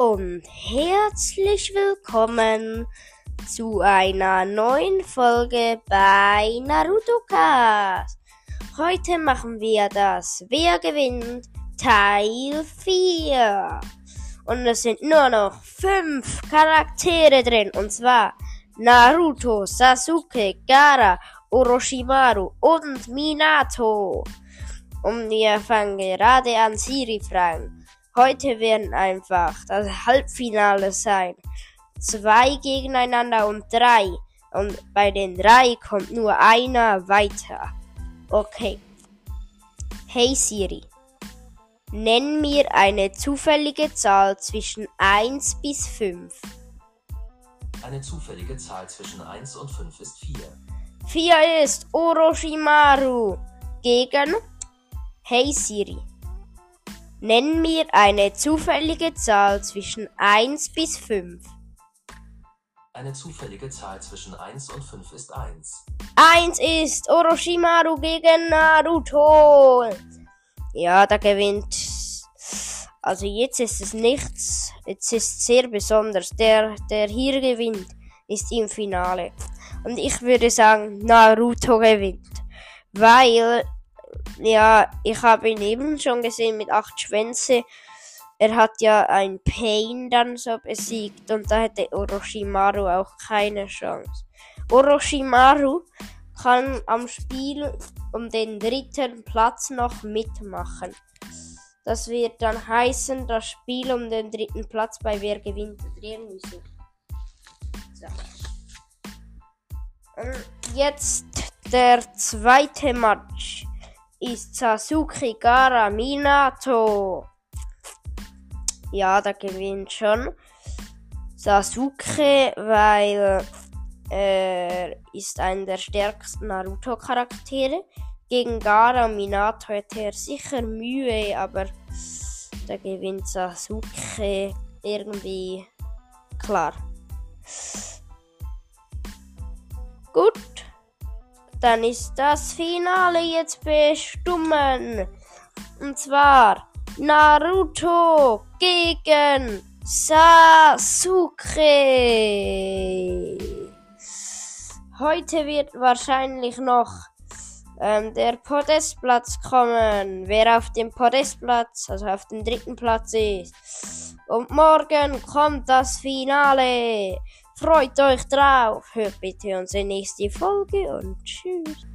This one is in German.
und herzlich willkommen zu einer neuen Folge bei Naruto Cast. Heute machen wir das Wer gewinnt Teil 4. Und es sind nur noch fünf Charaktere drin und zwar Naruto, Sasuke, Gara, Orochimaru und Minato. Und wir fangen gerade an Siri fragen. Heute werden einfach das Halbfinale sein. Zwei gegeneinander und drei. Und bei den drei kommt nur einer weiter. Okay. Hey Siri. Nenn mir eine zufällige Zahl zwischen 1 bis 5. Eine zufällige Zahl zwischen 1 und 5 ist 4. 4 ist Orochimaru gegen Hey Siri. Nenn mir eine zufällige Zahl zwischen 1 bis 5. Eine zufällige Zahl zwischen 1 und 5 ist 1. 1 ist Orochimaru gegen Naruto. Ja, da gewinnt. Also jetzt ist es nichts. Jetzt ist es sehr besonders. Der, der hier gewinnt, ist im Finale. Und ich würde sagen, Naruto gewinnt. Weil ja, ich habe ihn eben schon gesehen mit acht Schwänze. Er hat ja ein Pain dann so besiegt und da hätte Orochimaru auch keine Chance. Orochimaru kann am Spiel um den dritten Platz noch mitmachen. Das wird dann heißen, das Spiel um den dritten Platz bei Wer gewinnt oder irgendwie so. Und jetzt der zweite Match ist Sasuke Gara Minato. Ja, da gewinnt schon Sasuke, weil er ist einer der stärksten Naruto-Charaktere. Gegen Gara Minato hätte er sicher Mühe, aber da gewinnt Sasuke irgendwie klar. Gut. Dann ist das Finale jetzt bestimmen. Und zwar Naruto gegen Sasuke. Heute wird wahrscheinlich noch ähm, der Podestplatz kommen. Wer auf dem Podestplatz, also auf dem dritten Platz ist. Und morgen kommt das Finale. Freut euch drauf. Hört bitte unsere nächste Folge und tschüss.